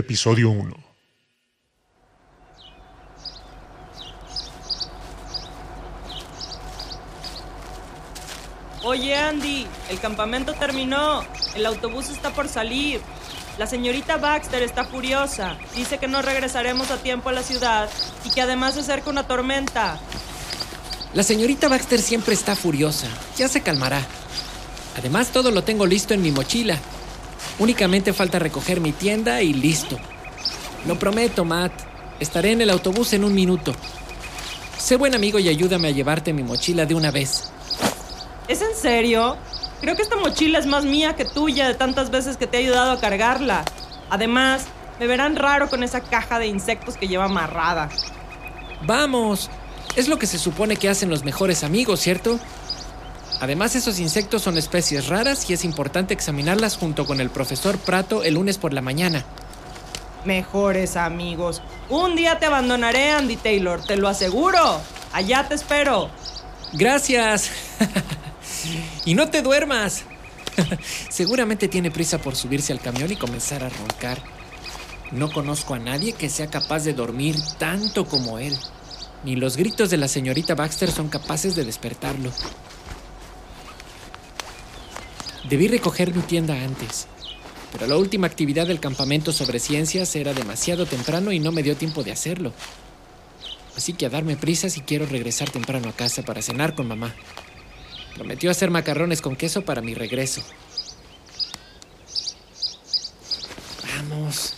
Episodio 1. Oye Andy, el campamento terminó. El autobús está por salir. La señorita Baxter está furiosa. Dice que no regresaremos a tiempo a la ciudad y que además se acerca una tormenta. La señorita Baxter siempre está furiosa. Ya se calmará. Además, todo lo tengo listo en mi mochila. Únicamente falta recoger mi tienda y listo. Lo prometo, Matt. Estaré en el autobús en un minuto. Sé buen amigo y ayúdame a llevarte mi mochila de una vez. ¿Es en serio? Creo que esta mochila es más mía que tuya de tantas veces que te he ayudado a cargarla. Además, me verán raro con esa caja de insectos que lleva amarrada. Vamos. Es lo que se supone que hacen los mejores amigos, ¿cierto? Además, esos insectos son especies raras y es importante examinarlas junto con el profesor Prato el lunes por la mañana. Mejores amigos. Un día te abandonaré, Andy Taylor, te lo aseguro. Allá te espero. Gracias. y no te duermas. Seguramente tiene prisa por subirse al camión y comenzar a roncar. No conozco a nadie que sea capaz de dormir tanto como él. Ni los gritos de la señorita Baxter son capaces de despertarlo. Debí recoger mi tienda antes, pero la última actividad del campamento sobre ciencias era demasiado temprano y no me dio tiempo de hacerlo. Así que a darme prisa si quiero regresar temprano a casa para cenar con mamá. Prometió hacer macarrones con queso para mi regreso. Vamos.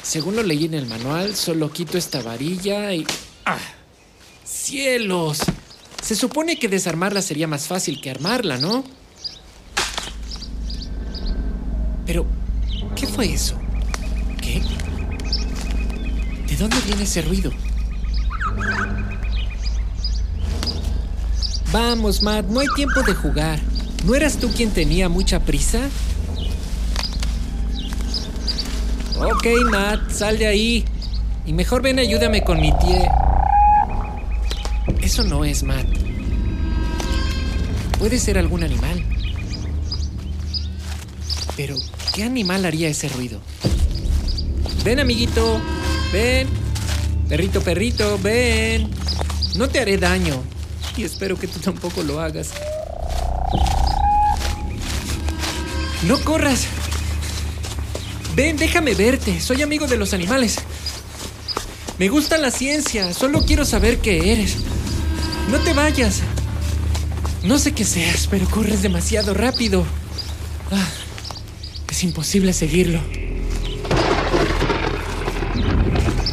Según lo leí en el manual, solo quito esta varilla y... ¡Ah! ¡Cielos! Se supone que desarmarla sería más fácil que armarla, ¿no? Pero, ¿qué fue eso? ¿Qué? ¿De dónde viene ese ruido? Vamos, Matt, no hay tiempo de jugar. ¿No eras tú quien tenía mucha prisa? Ok, Matt, sal de ahí. Y mejor ven, ayúdame con mi tie. Eso no es Matt. Puede ser algún animal. Pero, ¿qué animal haría ese ruido? Ven, amiguito. Ven. Perrito, perrito, ven. No te haré daño. Y espero que tú tampoco lo hagas. No corras. Ven, déjame verte. Soy amigo de los animales. Me gusta la ciencia. Solo quiero saber qué eres. No te vayas. No sé qué seas, pero corres demasiado rápido. Ah, es imposible seguirlo.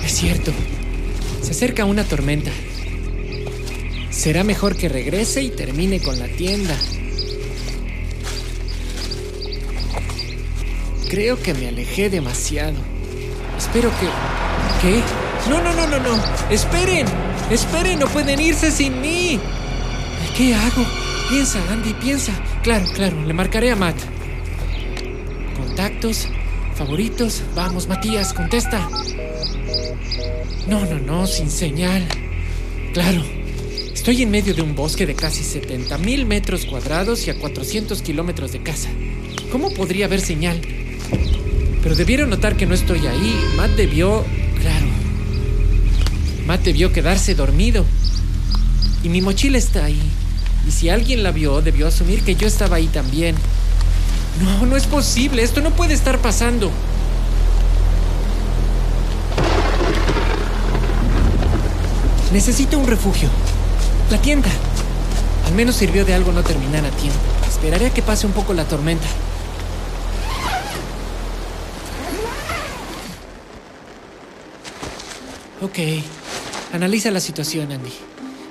Es cierto. Se acerca una tormenta. Será mejor que regrese y termine con la tienda. Creo que me alejé demasiado. Espero que... ¿Qué? No, no, no, no, no. Esperen. Esperen, no pueden irse sin mí. ¿Qué hago? Piensa, Andy, piensa. Claro, claro, le marcaré a Matt. Contactos, favoritos. Vamos, Matías, contesta. No, no, no, sin señal. Claro, estoy en medio de un bosque de casi 70 mil metros cuadrados y a 400 kilómetros de casa. ¿Cómo podría haber señal? Pero debieron notar que no estoy ahí. Matt debió... Claro. Matt debió quedarse dormido. Y mi mochila está ahí. Y si alguien la vio, debió asumir que yo estaba ahí también. No, no es posible. Esto no puede estar pasando. Necesito un refugio. La tienda. Al menos sirvió de algo no terminar a tiempo. Esperaré a que pase un poco la tormenta. Ok. Analiza la situación, Andy.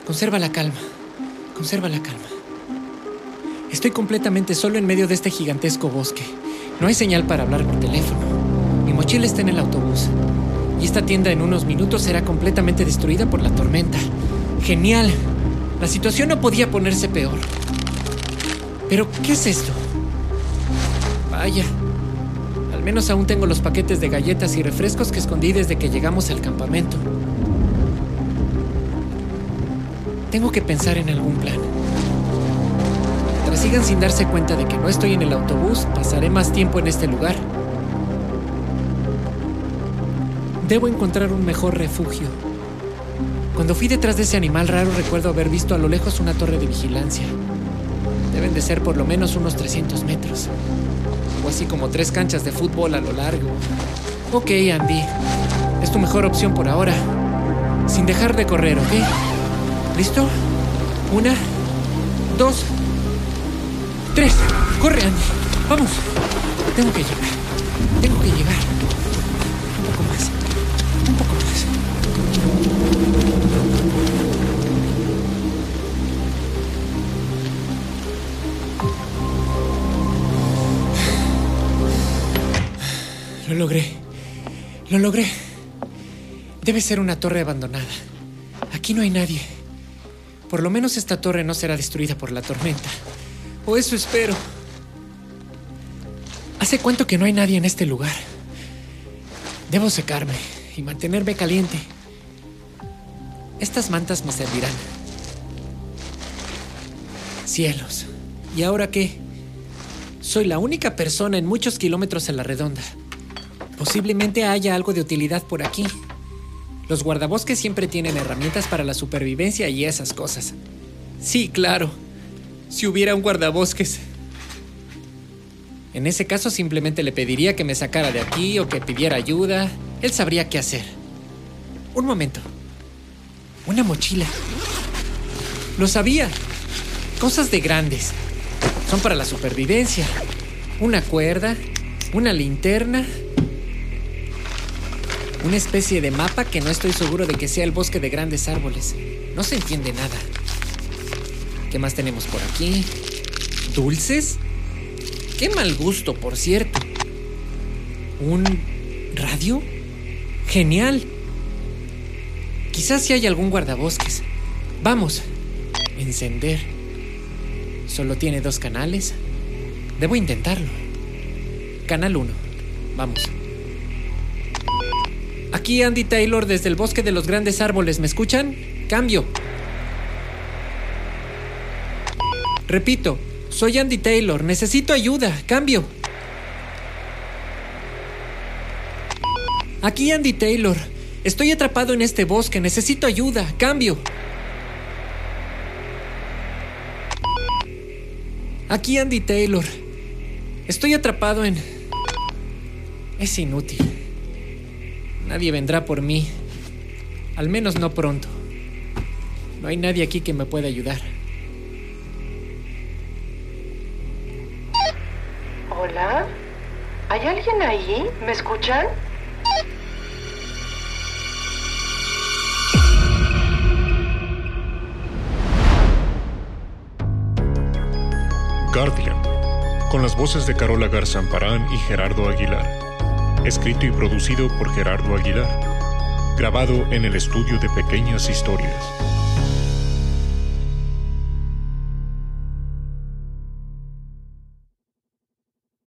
Conserva la calma. Conserva la calma. Estoy completamente solo en medio de este gigantesco bosque. No hay señal para hablar por teléfono. Mi mochila está en el autobús. Y esta tienda en unos minutos será completamente destruida por la tormenta. Genial. La situación no podía ponerse peor. Pero, ¿qué es esto? Vaya. Al menos aún tengo los paquetes de galletas y refrescos que escondí desde que llegamos al campamento. Tengo que pensar en algún plan. Mientras sigan sin darse cuenta de que no estoy en el autobús, pasaré más tiempo en este lugar. Debo encontrar un mejor refugio. Cuando fui detrás de ese animal raro recuerdo haber visto a lo lejos una torre de vigilancia. Deben de ser por lo menos unos 300 metros. O así como tres canchas de fútbol a lo largo. Ok, Andy. Es tu mejor opción por ahora. Sin dejar de correr, ¿ok? ¿Listo? Una, dos, tres. Corre, Andy. Vamos. Tengo que llegar. Tengo que llegar. Un poco más. Un poco más. Lo logré. Lo logré. Debe ser una torre abandonada. Aquí no hay nadie. Por lo menos esta torre no será destruida por la tormenta. O eso espero. ¿Hace cuánto que no hay nadie en este lugar? Debo secarme y mantenerme caliente. Estas mantas me servirán. Cielos. ¿Y ahora qué? Soy la única persona en muchos kilómetros a la redonda. Posiblemente haya algo de utilidad por aquí. Los guardabosques siempre tienen herramientas para la supervivencia y esas cosas. Sí, claro. Si hubiera un guardabosques. En ese caso simplemente le pediría que me sacara de aquí o que pidiera ayuda. Él sabría qué hacer. Un momento. Una mochila. Lo sabía. Cosas de grandes. Son para la supervivencia. Una cuerda, una linterna, una especie de mapa que no estoy seguro de que sea el bosque de grandes árboles. No se entiende nada. ¿Qué más tenemos por aquí? ¿Dulces? Qué mal gusto, por cierto. ¿Un radio? Genial. Quizás si hay algún guardabosques. Vamos. Encender. Solo tiene dos canales. Debo intentarlo. Canal 1. Vamos. Aquí Andy Taylor desde el bosque de los grandes árboles. ¿Me escuchan? Cambio. Repito, soy Andy Taylor. Necesito ayuda. Cambio. Aquí Andy Taylor. Estoy atrapado en este bosque. Necesito ayuda. Cambio. Aquí Andy Taylor. Estoy atrapado en... Es inútil. Nadie vendrá por mí. Al menos no pronto. No hay nadie aquí que me pueda ayudar. Hola. ¿Hay alguien ahí? ¿Me escuchan? Guardian, con las voces de Carola Garzamparán y Gerardo Aguilar. Escrito y producido por Gerardo Aguilar. Grabado en el estudio de Pequeñas Historias.